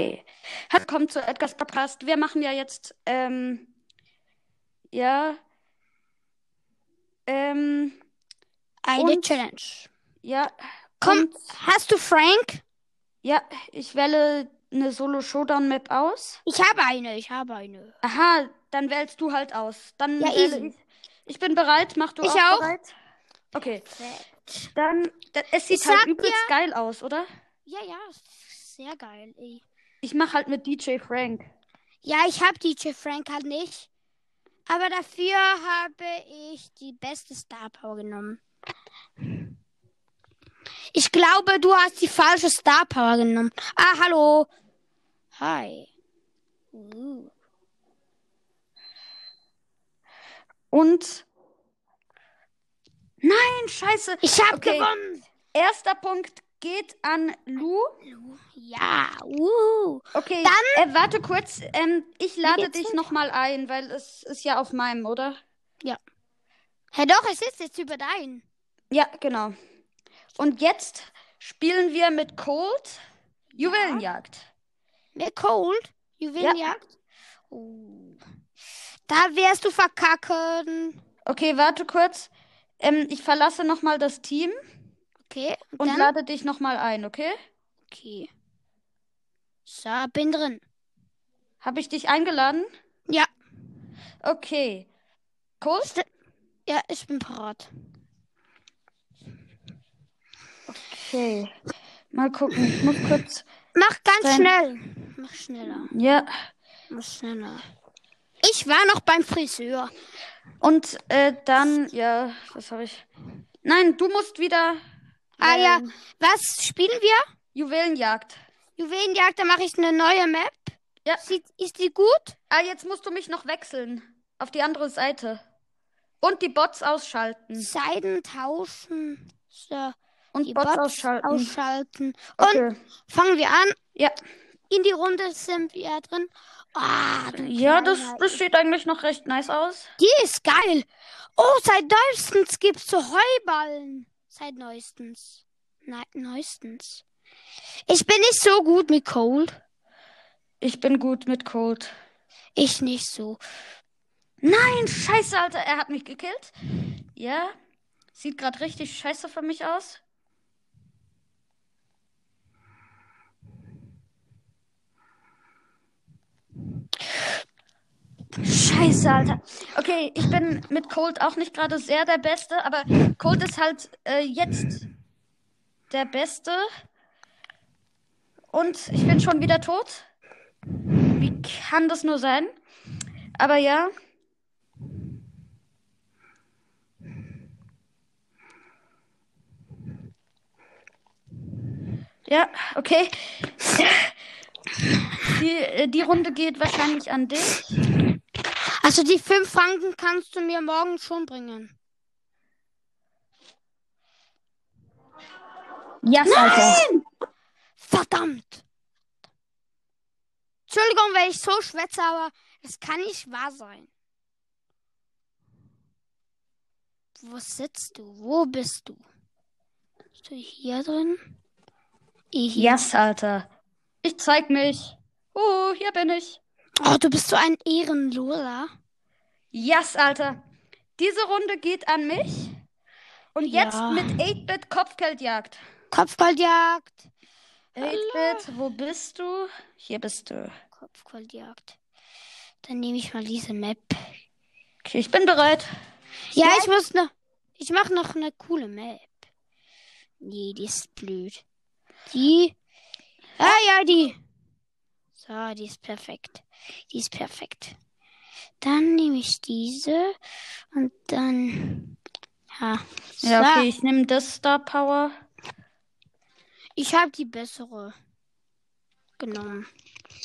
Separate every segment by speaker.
Speaker 1: Okay. Kommt zu Edgar's Podcast. Wir machen ja jetzt, ähm, ja, ähm,
Speaker 2: Eine
Speaker 1: Und-
Speaker 2: Challenge.
Speaker 1: ja.
Speaker 2: Komm,
Speaker 1: und-
Speaker 2: hast du Frank?
Speaker 1: Ja, ich wähle eine Solo-Showdown-Map aus.
Speaker 2: Ich habe eine, ich habe eine.
Speaker 1: Aha, dann wählst du halt aus. Dann
Speaker 2: Ja,
Speaker 1: ich. Ich bin bereit. Mach du
Speaker 2: Ich
Speaker 1: auch,
Speaker 2: auch.
Speaker 1: bereit? Okay. Dann, da, es sieht
Speaker 2: Ich
Speaker 1: halt übelst geil aus, oder?
Speaker 2: Ja, ja, sehr geil, ey.
Speaker 1: Ich mach halt mit DJ Frank.
Speaker 2: Ja, ich habe DJ Frank halt nicht. Aber dafür habe ich die beste Star Power genommen. Ich glaube, du hast die falsche Star Power genommen. Ah, hallo. Hi. Uh.
Speaker 1: Und. Nein, scheiße.
Speaker 2: Ich habe
Speaker 1: Okay.
Speaker 2: gewonnen.
Speaker 1: Erster Punkt geht an Lu.
Speaker 2: Ja. Uh.
Speaker 1: Okay,
Speaker 2: Dann-
Speaker 1: äh, warte kurz. Ähm, ich lade dich nochmal ein, weil es ist ja auf meinem, oder?
Speaker 2: Hä, doch, es ist jetzt über dein.
Speaker 1: Ja, genau. Und jetzt spielen wir mit Cold Juwelenjagd.
Speaker 2: Mit Cold. Juwelenjagd. Oh. Da wirst du verkacken.
Speaker 1: Okay, warte kurz. Ähm, ich verlasse nochmal das Team
Speaker 2: Okay. Und,
Speaker 1: und lade dich nochmal ein, okay?
Speaker 2: Okay. So, bin drin.
Speaker 1: Habe ich dich eingeladen?
Speaker 2: Ja.
Speaker 1: Okay. Cold?
Speaker 2: Ja, ich bin parat.
Speaker 1: Okay. Mal gucken. Ich muss kurz.
Speaker 2: Mach ganz
Speaker 1: Dein-
Speaker 2: schnell. Mach schneller.
Speaker 1: Ja.
Speaker 2: Mach schneller. Ich war noch beim Friseur.
Speaker 1: Und äh, dann, ja, was habe ich? Nein, du musst wieder.
Speaker 2: Ah ja,
Speaker 1: wählen.
Speaker 2: was spielen wir?
Speaker 1: Juwelenjagd.
Speaker 2: Juwelenjagd, da mache ich eine neue Map.
Speaker 1: Ja.
Speaker 2: Sieht, ist die gut?
Speaker 1: Ah, jetzt musst du mich noch wechseln. Auf die andere Seite. Und die Bots ausschalten.
Speaker 2: Seiden tauschen. So,
Speaker 1: Und
Speaker 2: die
Speaker 1: Bots,
Speaker 2: Bots
Speaker 1: ausschalten.
Speaker 2: ausschalten. Und
Speaker 1: Okay.
Speaker 2: fangen wir an.
Speaker 1: Ja.
Speaker 2: In die Runde sind wir drin. Ah, du
Speaker 1: Ja, das, das sieht eigentlich noch recht nice aus.
Speaker 2: Die ist geil. Oh, seit neuestens gibt's so Heuballen. Seit neuestens. Nein, neuestens. Ich bin nicht so gut mit Cold.
Speaker 1: Ich bin gut mit Cold.
Speaker 2: Ich nicht so.
Speaker 1: Nein, scheiße, Alter, er hat mich gekillt. Ja. Sieht gerade richtig scheiße für mich aus. Scheiße, Alter. Okay, ich bin mit Cold auch nicht gerade sehr der Beste, aber Cold ist halt äh, jetzt der Beste. Und ich bin schon wieder tot. Wie kann das nur sein? Aber ja. Ja, okay. Die, äh, die Runde geht wahrscheinlich an dich.
Speaker 2: Also die fünf Franken kannst du mir morgen schon bringen.
Speaker 1: Ja, Alter.
Speaker 2: Verdammt. Entschuldigung, wenn ich so schwätze, aber das kann nicht wahr sein. Wo sitzt du? Wo bist du? Bist du hier drin? Ich.
Speaker 1: Yes, Alter. Ich zeig mich. Oh, hier bin ich.
Speaker 2: Oh, du bist so ein Ehrenloser.
Speaker 1: Yes, Alter. Diese Runde geht an mich. Und jetzt
Speaker 2: Ja.
Speaker 1: mit 8-Bit Kopfgeldjagd.
Speaker 2: Kopfgoldjagd.
Speaker 1: 8-Bit, wo bist du? Hier bist du.
Speaker 2: Kopfgoldjagd. Dann nehme ich mal diese Map.
Speaker 1: Okay, ich bin bereit.
Speaker 2: Ja,
Speaker 1: Ja.
Speaker 2: ich muss noch. Ich mache noch eine coole Map. Nee, die ist blöd. Die. Ah ja, die. So, die ist perfekt. Die ist perfekt. Dann nehme ich diese und dann. Ja. So.
Speaker 1: Ja, okay, ich nehme das Star Power.
Speaker 2: Ich habe die bessere genommen.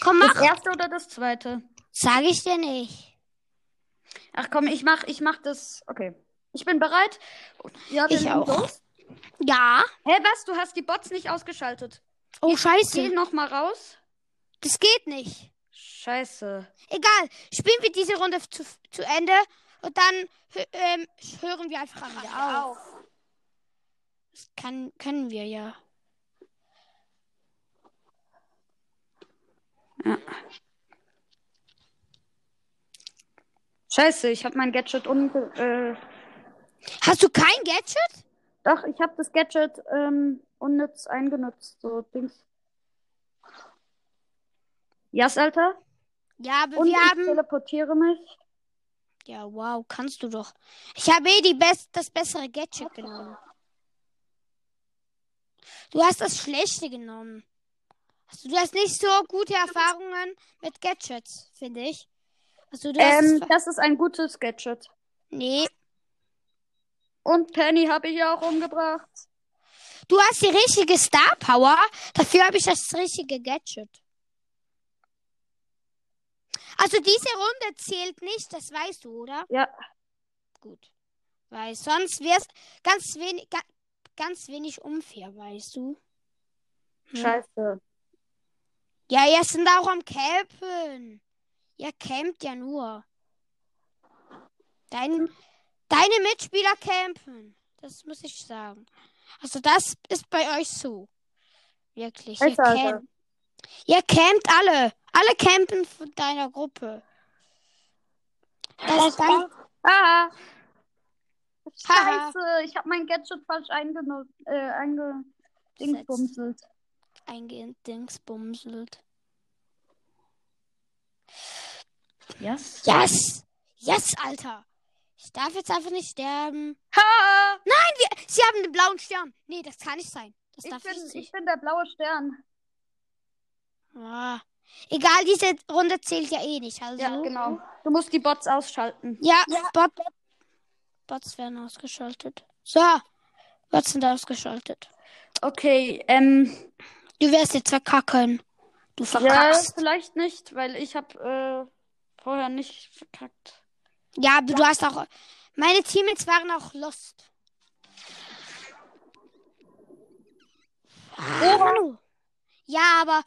Speaker 2: Komm,
Speaker 1: Das
Speaker 2: mach.
Speaker 1: erste oder das zweite?
Speaker 2: Sag ich dir nicht.
Speaker 1: Ach komm, ich mach, ich mach das. Okay. Ich bin bereit. Ja,
Speaker 2: Ich auch.
Speaker 1: los.
Speaker 2: Ja.
Speaker 1: Hä, was? Du hast die Bots nicht ausgeschaltet.
Speaker 2: Oh,
Speaker 1: Geh
Speaker 2: scheiße.
Speaker 1: noch mal raus.
Speaker 2: Das geht nicht.
Speaker 1: Scheiße.
Speaker 2: Egal, spielen wir diese Runde zu, zu Ende und dann ähm, hören wir einfach wieder auf. Das kann, können wir ja.
Speaker 1: Ja. Scheiße, ich habe mein Gadget un... Äh,
Speaker 2: Hast du kein Gadget?
Speaker 1: doch, ich habe das Gadget ähm, unnütz eingenutzt. So Dings. Yes, Alter.
Speaker 2: Ja, aber
Speaker 1: Und
Speaker 2: wir
Speaker 1: ich
Speaker 2: haben.
Speaker 1: teleportiere mich.
Speaker 2: Ja, wow, kannst du doch. Ich habe eh die best das bessere Gadget genommen. Du hast das schlechte genommen. Also, du hast nicht so gute Erfahrungen mit Gadgets, finde ich. Also, du hast.
Speaker 1: Ähm, das ist ein gutes Gadget.
Speaker 2: nee.
Speaker 1: Und Penny habe ich ja auch umgebracht.
Speaker 2: Du hast die richtige Star Power. Dafür habe ich das richtige Gadget. Also diese Runde zählt nicht, das weißt du, oder?
Speaker 1: Ja.
Speaker 2: Gut. Weil sonst wäre es ganz wenig, ga, ganz wenig unfair, weißt du? Hm.
Speaker 1: Scheiße.
Speaker 2: Ja, ihr sind auch am Campen. Ihr campt ja nur. Dein, deine Mitspieler campen. Das muss ich sagen. Also das ist bei euch so. Wirklich. Ihr campt. Ihr campt alle. Alle campen von deiner Gruppe. Das ist dann,
Speaker 1: Ah. Scheiße, ich habe mein Gadget falsch eingenutzt, äh, eingedingsbumselt.
Speaker 2: eingedingsbumselt.
Speaker 1: Yes.
Speaker 2: Yes! Yes, Alter! Ich darf jetzt einfach nicht sterben.
Speaker 1: Ha!
Speaker 2: Sie haben den blauen Stern. Nee, das kann nicht sein. Das
Speaker 1: Ich
Speaker 2: darf
Speaker 1: bin,
Speaker 2: nicht
Speaker 1: ich bin der blaue Stern.
Speaker 2: Ah. Egal, diese Runde zählt ja eh nicht. Also.
Speaker 1: Ja, genau. Du musst die Bots ausschalten.
Speaker 2: Ja, Bot, Bots werden ausgeschaltet. So, Bots sind ausgeschaltet.
Speaker 1: Okay, ähm,
Speaker 2: Du wirst jetzt verkacken. Du
Speaker 1: ja,
Speaker 2: verkackst.
Speaker 1: vielleicht nicht, weil ich habe äh, vorher nicht verkackt.
Speaker 2: Ja, aber du hast auch. Meine Teammates waren auch lost. Manu. Ja, aber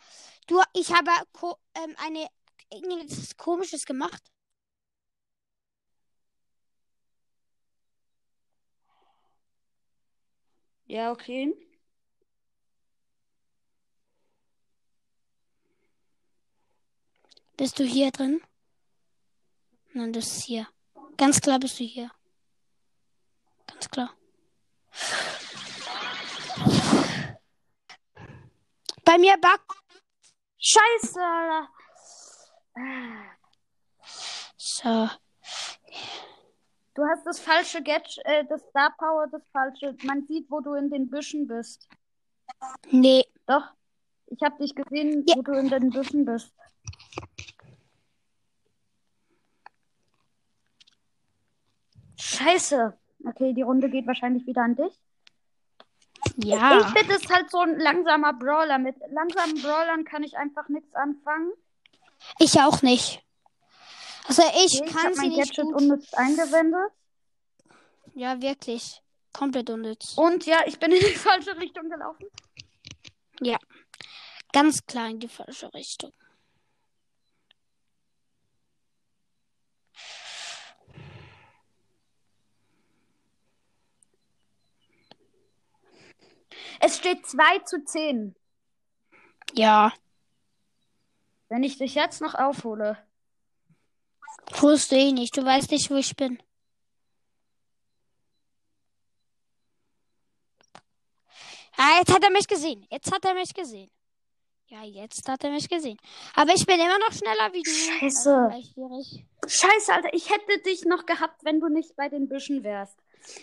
Speaker 2: du, ich habe ko ähm, eine irgendwas Komisches gemacht.
Speaker 1: Ja, okay.
Speaker 2: Bist du hier drin? Nein, das ist hier. Ganz klar bist du hier. Ganz klar. Bei mir back.
Speaker 1: Scheiße.
Speaker 2: So.
Speaker 1: Du hast das falsche Gadget, äh, das Star Power, das falsche. Man sieht, wo du in den Büschen bist.
Speaker 2: Nee.
Speaker 1: Doch. Ich habe dich gesehen,
Speaker 2: Ja.
Speaker 1: wo du in den Büschen bist. Scheiße. Okay, die Runde geht wahrscheinlich wieder an dich.
Speaker 2: Ja.
Speaker 1: Ich bin das halt so ein langsamer Brawler. Mit langsamen Brawlern kann ich einfach nichts anfangen.
Speaker 2: Ich auch nicht. Also ich
Speaker 1: Okay, ich
Speaker 2: kann sie
Speaker 1: mein
Speaker 2: nicht
Speaker 1: Gadget
Speaker 2: gut.
Speaker 1: unnütz eingewendet.
Speaker 2: Ja, wirklich. Komplett unnütz.
Speaker 1: Und ja, ich bin in die falsche Richtung gelaufen.
Speaker 2: Ganz klar in die falsche Richtung.
Speaker 1: Es steht 2 zu 10.
Speaker 2: Ja.
Speaker 1: Wenn ich dich jetzt noch aufhole.
Speaker 2: Du eh nicht. Du weißt nicht, wo ich bin. Ah, jetzt hat er mich gesehen. Jetzt hat er mich gesehen. Ja, jetzt hat er mich gesehen. Aber ich bin immer noch schneller wie du.
Speaker 1: Scheiße.
Speaker 2: Also.
Speaker 1: Scheiße, Alter, ich hätte dich noch gehabt, wenn du nicht bei den Büschen wärst.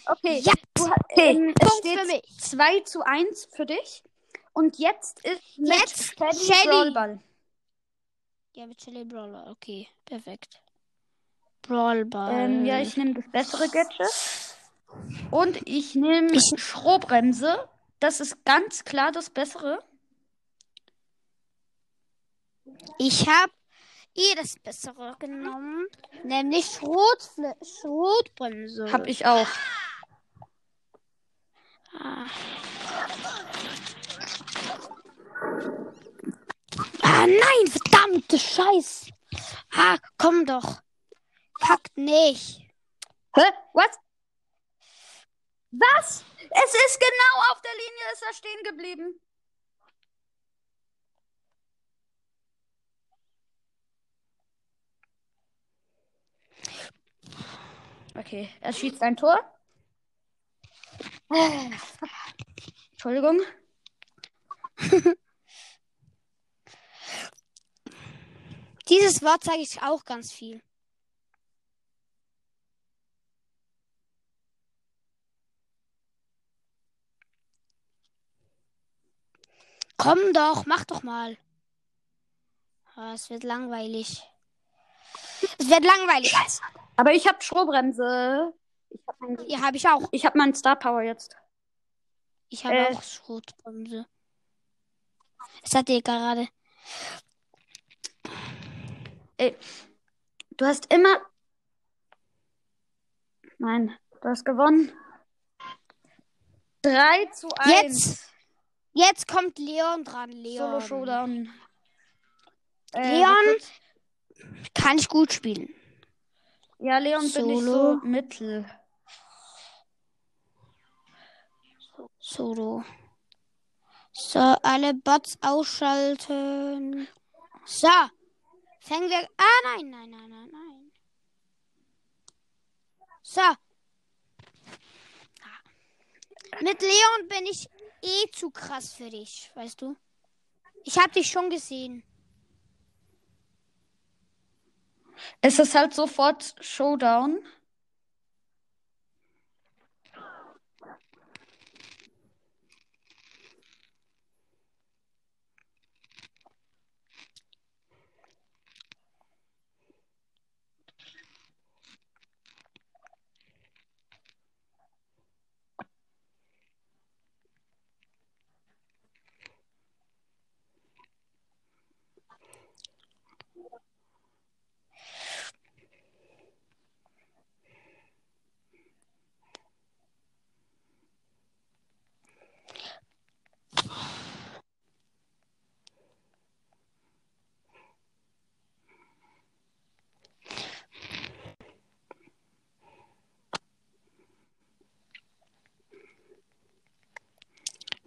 Speaker 1: Okay,
Speaker 2: Ja,
Speaker 1: du, ähm, es
Speaker 2: Punkt
Speaker 1: steht
Speaker 2: für mich.
Speaker 1: 2 zu 1 für dich. Und jetzt ist mit
Speaker 2: Jetzt
Speaker 1: Shelly
Speaker 2: Shelly.
Speaker 1: Brawlball.
Speaker 2: Ja, mit Chili Brawler. Okay, perfekt. Brawlball.
Speaker 1: Ähm, ja, ich nehme das bessere Gadget. Und ich nehme
Speaker 2: Ich-
Speaker 1: Schrohbremse. Das ist ganz klar das bessere.
Speaker 2: Ich habe eh das Bessere genommen. Nämlich Schrotfle Schrotbremse.
Speaker 1: Hab ich auch.
Speaker 2: Ah. ah, nein, verdammte Scheiß. Ah, komm doch. Kackt nicht.
Speaker 1: Hä? Was? Was? Es ist genau auf der Linie, ist er stehen geblieben. Okay, er schießt ein Tor. Oh, Entschuldigung.
Speaker 2: Dieses Wort zeige ich auch ganz viel. Komm doch, mach doch mal. Ah, es wird langweilig. Es wird langweilig.
Speaker 1: Aber ich habe Strohbremse. Ich habe mein,
Speaker 2: Ja, habe ich auch.
Speaker 1: ich hab meinen Star Power jetzt.
Speaker 2: Ich habe
Speaker 1: Äh.
Speaker 2: auch Schrotbremse. Es hat dir gerade.
Speaker 1: Du hast immer. Nein, du hast gewonnen. 3 zu 1.
Speaker 2: Jetzt. Jetzt kommt Leon dran. Leon.
Speaker 1: Solo Showdown. Äh,
Speaker 2: Leon? Kann ich gut spielen.
Speaker 1: Ja, Leon bin ich so
Speaker 2: Solo.
Speaker 1: mittel.
Speaker 2: Solo. So, alle Bots ausschalten. So. Fangen wir. Ah, nein, nein, nein, nein, nein. So. Mit Leon bin ich eh zu krass für dich, weißt du? Ich hab dich schon gesehen.
Speaker 1: Es ist halt sofort Showdown.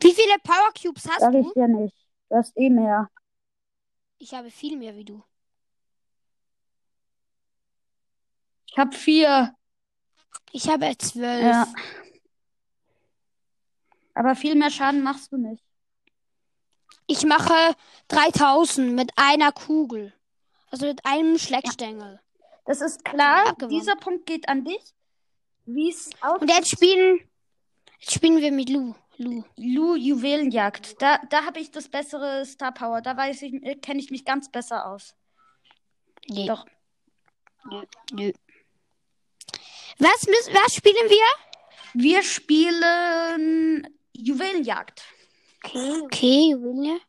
Speaker 2: Wie viele Power Cubes hast
Speaker 1: Sag ich
Speaker 2: du?
Speaker 1: dir nicht. Du hast eh mehr.
Speaker 2: Ich habe viel mehr wie du.
Speaker 1: Ich hab vier.
Speaker 2: Ich habe zwölf.
Speaker 1: Ja. Aber viel mehr Schaden machst du nicht.
Speaker 2: Ich mache 3000 mit einer Kugel. Also mit einem Schleckstängel.
Speaker 1: Das ist klar. Dieser Punkt geht an dich. Wie es aussieht.
Speaker 2: Und jetzt spielen, jetzt spielen wir mit Lu. Lu.
Speaker 1: Lu Juwelenjagd. Da, da habe ich das bessere Star Power. Da weiß ich, äh, kenne ich mich ganz besser aus.
Speaker 2: Nee.
Speaker 1: Doch.
Speaker 2: Nö. Nö. Was, müssen, was spielen wir?
Speaker 1: Wir spielen Juwelenjagd.
Speaker 2: Okay, okay, Juwelier.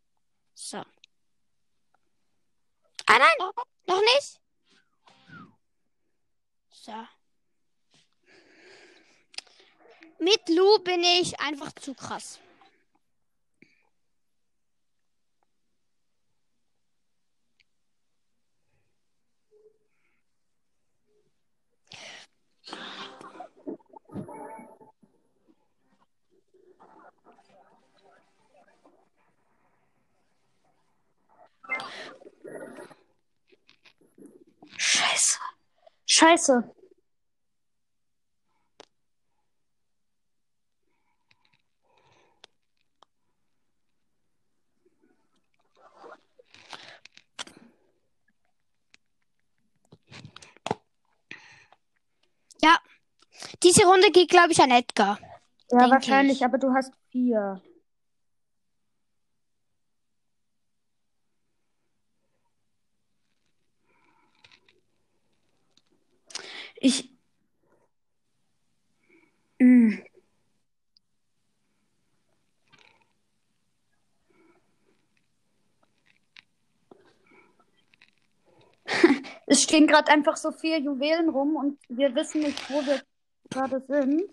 Speaker 2: So. Ah nein, noch nicht. So. Mit Lu bin ich einfach zu krass.
Speaker 1: Scheiße. Scheiße.
Speaker 2: Ja. Diese Runde geht, glaube ich, an Edgar.
Speaker 1: Ja, wahrscheinlich,
Speaker 2: ich.
Speaker 1: aber du hast vier. Ich. Mm. Es stehen gerade einfach so viele Juwelen rum und wir wissen nicht, wo wir gerade sind.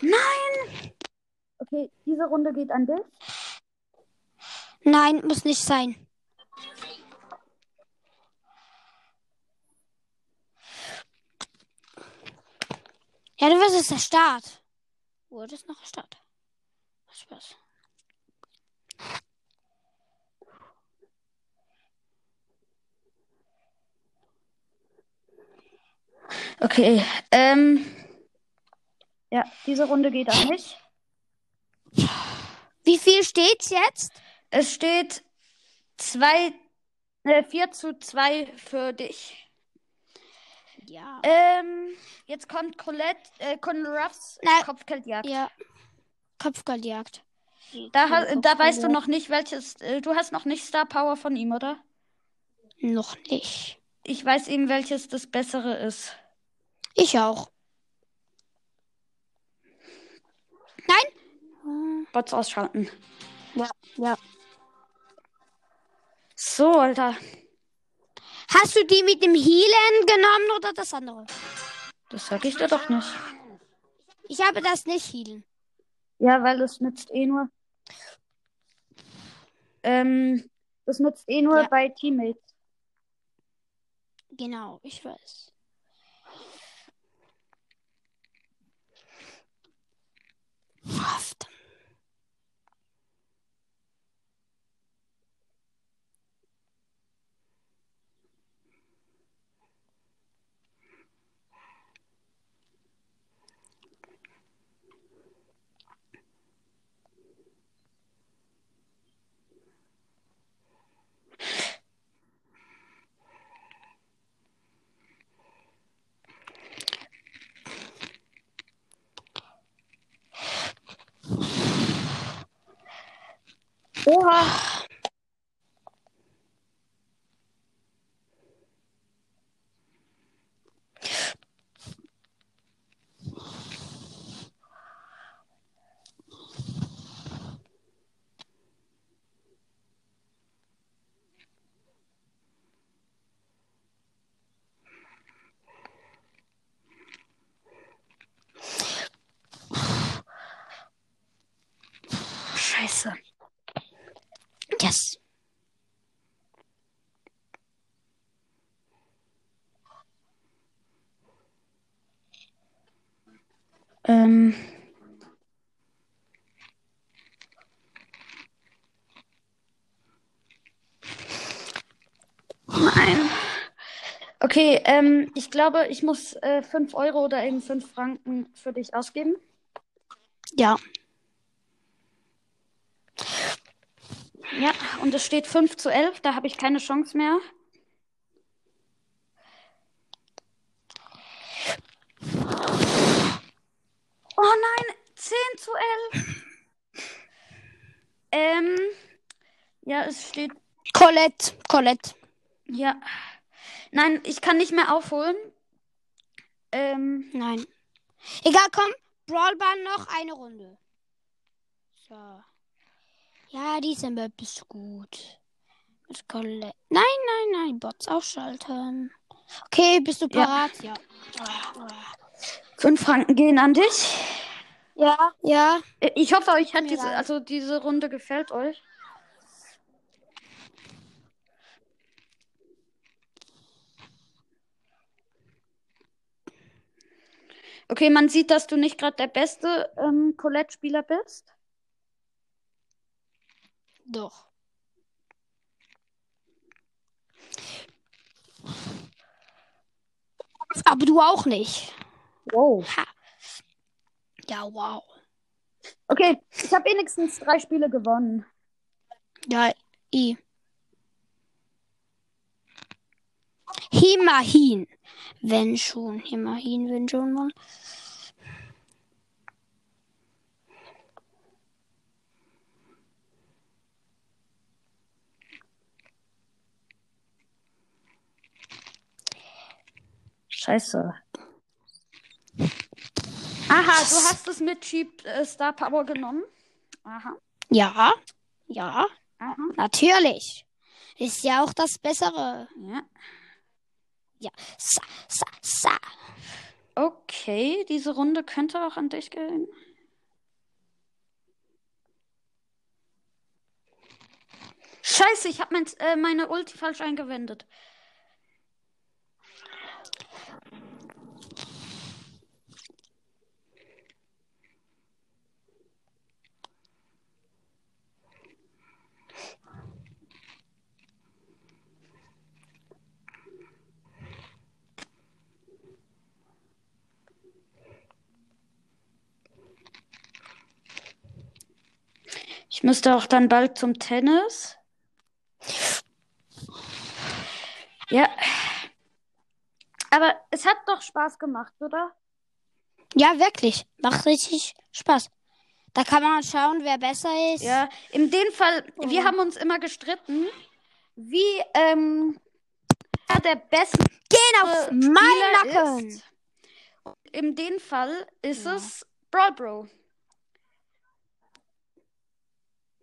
Speaker 1: Nein! Okay, diese Runde geht an dich.
Speaker 2: Nein, muss nicht sein. Ja, du wirst es der Start. Wo ist noch Start? Spaß.
Speaker 1: Okay, ähm. Ja, diese Runde geht an mich.
Speaker 2: Wie viel steht's jetzt?
Speaker 1: Es steht zwei, äh, 4 zu 2 für dich.
Speaker 2: Ja.
Speaker 1: Ähm, jetzt kommt Colette, äh, Colonel Ruffs
Speaker 2: Nein.
Speaker 1: Kopfgeldjagd.
Speaker 2: Ja. Kopfgeldjagd.
Speaker 1: Da, ha- da weißt du noch nicht, welches. Äh, du hast noch nicht Star Power von ihm, oder?
Speaker 2: Noch nicht.
Speaker 1: Ich weiß eben, welches das bessere ist.
Speaker 2: Ich auch. Nein?
Speaker 1: Bots ausschalten.
Speaker 2: Ja. Ja.
Speaker 1: So, Alter.
Speaker 2: Hast du die mit dem Healen genommen oder das andere?
Speaker 1: Das sag ich dir doch nicht.
Speaker 2: Ich habe das nicht Healen.
Speaker 1: Ja, weil es nützt eh nur. Ähm, das nützt eh nur
Speaker 2: Ja.
Speaker 1: bei Teammates.
Speaker 2: Genau, ich weiß. Haft.
Speaker 1: Oha. Scheiße.
Speaker 2: Yes.
Speaker 1: Ähm. Nein. Okay, ähm, ich glaube, ich muss äh, 5 Euro oder eben 5 Franken für dich ausgeben.
Speaker 2: Ja.
Speaker 1: Ja, und es steht 5 zu 11, da habe ich keine Chance mehr. Oh nein, 10 zu 11. Ähm, ja, es steht,
Speaker 2: Colette. Colette.
Speaker 1: ja. Nein, ich kann nicht mehr aufholen. Ähm,
Speaker 2: Nein. Egal, komm. Brawlbahn noch eine Runde. So. Ja, diese Map ist gut. Mit Colette. Nein, nein, nein. Bots ausschalten. Okay, bist du
Speaker 1: Ja.
Speaker 2: parat? Ja.
Speaker 1: 5 Franken gehen an dich.
Speaker 2: Ja. Ja.
Speaker 1: Ich hoffe, euch hat diese, also diese Runde gefällt euch. Okay, man sieht, dass du nicht gerade der beste ähm, Colette-Spieler bist.
Speaker 2: Doch. Aber du auch nicht.
Speaker 1: Wow.
Speaker 2: Ha. Ja, wow.
Speaker 1: Okay, ich habe wenigstens drei Spiele gewonnen.
Speaker 2: Ja, i. Immerhin. Wenn schon. Immerhin, wenn schon mal.
Speaker 1: Scheiße. Aha, du hast es mit Cheap äh, Star Power genommen. Aha.
Speaker 2: Ja. Ja.
Speaker 1: Aha.
Speaker 2: Natürlich. Ist ja auch das Bessere.
Speaker 1: Ja.
Speaker 2: Ja. Sa, sa, sa.
Speaker 1: Okay, diese Runde könnte auch an dich gehen. Scheiße, ich habe mein, äh, meine Ulti falsch eingewendet. Ich müsste auch dann bald zum Tennis. Ja. Aber es hat doch Spaß gemacht, oder?
Speaker 2: Ja, wirklich. Macht richtig Spaß. Da kann man schauen, wer besser ist.
Speaker 1: Ja, in dem Fall, wir
Speaker 2: Oh.
Speaker 1: haben uns immer gestritten, wie ähm, der beste
Speaker 2: Gehen auf
Speaker 1: Spieler
Speaker 2: meinen Nacken.
Speaker 1: ist. In dem Fall ist
Speaker 2: Ja.
Speaker 1: es Brawl Bro.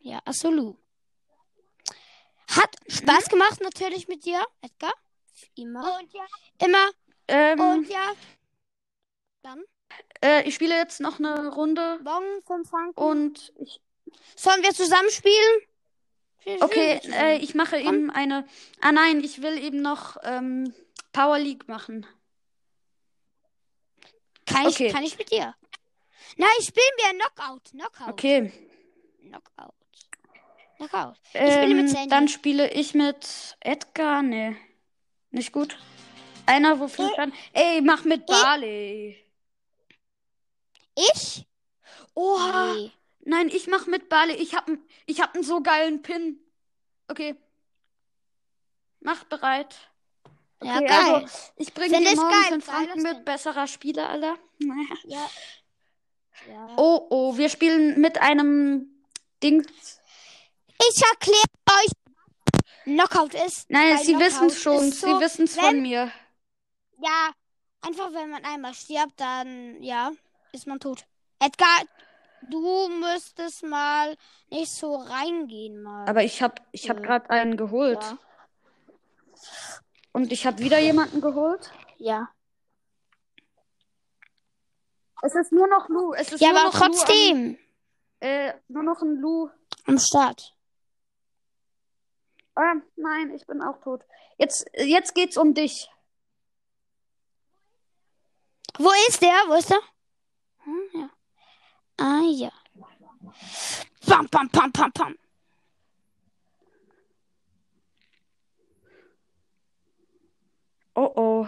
Speaker 2: Ja, absolut. Hat Spaß gemacht natürlich mit dir, Edgar. Immer.
Speaker 3: Und ja,
Speaker 2: Immer.
Speaker 1: Ähm,
Speaker 2: Und ja. Dann.
Speaker 1: äh, ich spiele jetzt noch eine Runde
Speaker 2: Bon, 5 Franken.
Speaker 1: und ich,
Speaker 2: Sollen wir zusammen spielen? Wir
Speaker 1: okay,
Speaker 2: spielen
Speaker 1: äh, ich mache
Speaker 2: Komm.
Speaker 1: eben eine. Ah nein, ich will eben noch ähm, Power League machen.
Speaker 2: kann, ich,
Speaker 1: okay.
Speaker 2: kann ich mit dir? Nein, spielen wir Knockout. Knockout.
Speaker 1: Okay.
Speaker 2: Knockout. Knockout. Ich spiele mit
Speaker 1: Ähm,
Speaker 2: Sandy.
Speaker 1: dann spiele ich mit Edgar. Nee. Nicht gut. Einer, wo viel Schaden. Ey, mach mit Barley.
Speaker 2: Ich?
Speaker 1: Oha.
Speaker 2: Nee.
Speaker 1: Nein, ich mach mit Barley. Ich hab, ich hab einen so geilen Pin. Okay. Mach bereit.
Speaker 2: Ja,
Speaker 1: Okay,
Speaker 2: geil.
Speaker 1: Also, ich bringe dir
Speaker 2: ich
Speaker 1: morgen
Speaker 2: geil.
Speaker 1: in Franken mit besserer Spieler, Alter.
Speaker 2: Ja. ja.
Speaker 1: Oh, oh, wir spielen mit einem Ding.
Speaker 2: Ich erkläre euch, Knockout ist.
Speaker 1: Nein, sie wissen schon.
Speaker 2: ist so,
Speaker 1: sie wissen es von mir.
Speaker 2: Ja, einfach wenn man einmal stirbt, dann ja, ist man tot. Edgar, du müsstest mal nicht so reingehen mal.
Speaker 1: Aber ich hab, ich hab
Speaker 2: Mhm.
Speaker 1: gerade einen geholt.
Speaker 2: ja.
Speaker 1: Und ich hab wieder jemanden geholt.
Speaker 2: ja.
Speaker 1: Es ist nur noch Lu. Es ist
Speaker 2: Ja,
Speaker 1: nur
Speaker 2: aber
Speaker 1: noch Lu
Speaker 2: trotzdem
Speaker 1: Am, äh, nur noch ein Lu.
Speaker 2: am Start.
Speaker 1: Ah, nein, ich bin auch tot. Jetzt, jetzt geht's um dich.
Speaker 2: Wo ist der? Wo ist der? Hm, ja. Ah ja. Pam, pam, pam, pam, pam.
Speaker 1: Oh oh.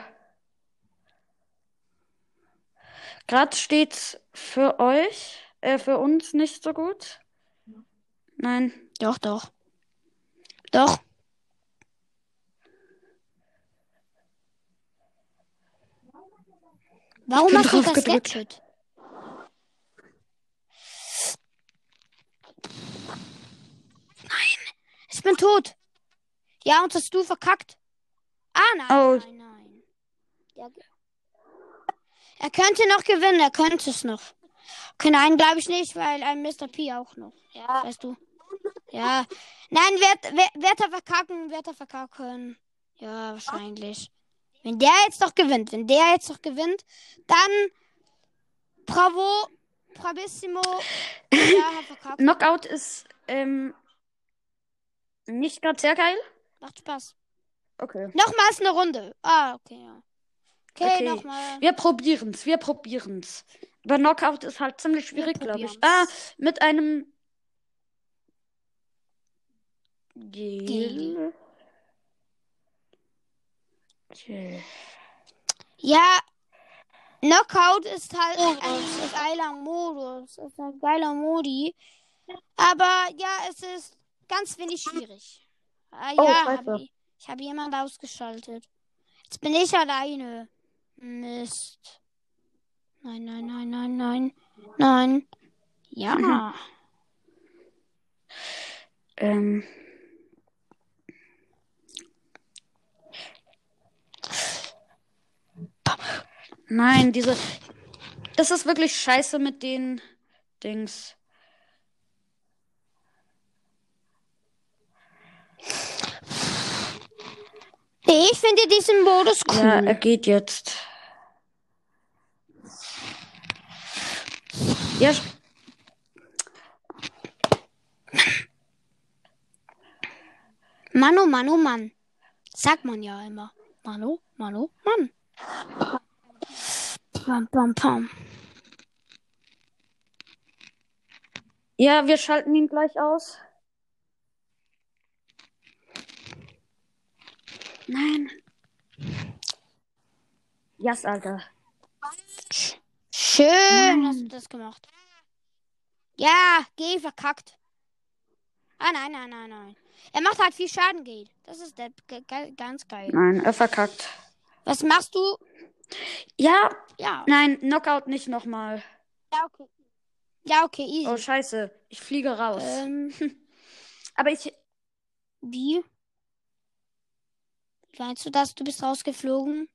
Speaker 1: Gerade steht's für euch, äh, für uns nicht so gut. Nein.
Speaker 2: Doch, doch. Doch. Warum hast du das
Speaker 1: gedrückt.
Speaker 2: Gadget? Nein, ich bin tot. Ja, und hast du verkackt? Ah, nein,
Speaker 1: Oh.
Speaker 2: nein, nein. Ja, er könnte noch gewinnen, er könnte es noch. Okay, nein, glaube ich nicht, weil ein Mr. P auch noch.
Speaker 3: ja.
Speaker 2: Weißt du? Ja. Nein, wird, wird, wird er verkacken, wird er verkacken. Ja, wahrscheinlich. Wenn der jetzt noch gewinnt, wenn der jetzt noch gewinnt, dann bravo, bravissimo. Ja.
Speaker 1: Knockout ist ähm, nicht gerade sehr geil.
Speaker 2: Macht Spaß.
Speaker 1: Okay.
Speaker 2: Nochmals eine Runde. Ah, okay, ja. Okay,
Speaker 1: Okay.
Speaker 2: nochmal.
Speaker 1: Wir probieren's, wir probieren's. Aber Knockout ist halt ziemlich schwierig, glaube ich. Ah, mit einem
Speaker 2: Gel.
Speaker 1: Gel.
Speaker 2: Ja, Knockout ist halt ein geiler Modus. Ist ein geiler Modi. Aber ja, es ist ganz wenig schwierig. Ah,
Speaker 1: Oh,
Speaker 2: ja, hab ich, ich habe jemand ausgeschaltet. Jetzt bin ich alleine. Mist. Nein, nein, nein, nein, nein. Nein. Ja.
Speaker 1: Ähm. Nein, diese. Das ist wirklich scheiße mit den Dings.
Speaker 2: Ich finde diesen Modus cool.
Speaker 1: Ja, er geht jetzt. Ja,
Speaker 2: Mann, oh Mann, oh Mann. Sagt man ja immer. Mann, oh Mann, oh Mann. Pam, pam, pam.
Speaker 1: ja, wir schalten ihn gleich aus. Nein. Yes, Alter.
Speaker 2: Schön
Speaker 1: Mann.
Speaker 2: hast du das gemacht. Ja, geh, verkackt. Ah, nein, nein, nein, nein. Er macht halt viel Schaden geht. Das ist der, ganz geil.
Speaker 1: Nein, er verkackt.
Speaker 2: Was machst du?
Speaker 1: Ja,
Speaker 2: Ja.
Speaker 1: nein, Knockout nicht nochmal.
Speaker 2: Ja, okay. Ja, okay, easy.
Speaker 1: Oh, scheiße. Ich fliege raus.
Speaker 2: ähm,
Speaker 1: Aber ich.
Speaker 2: wie? Wie Meinst du das? Du bist rausgeflogen?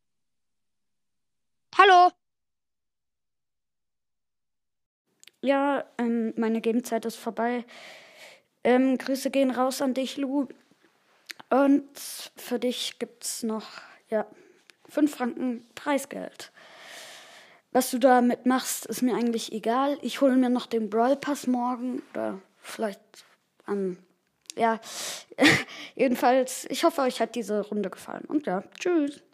Speaker 2: Hallo?
Speaker 1: Ja, ähm, meine Gamezeit ist vorbei. Ähm, Grüße gehen raus an dich, Lu. Und für dich gibt's noch, ja, 5 Franken Preisgeld. Was du damit machst, ist mir eigentlich egal. Ich hole mir noch den Brawl Pass morgen oder vielleicht am, ja, jedenfalls, ich hoffe, euch hat diese Runde gefallen. Und ja, tschüss.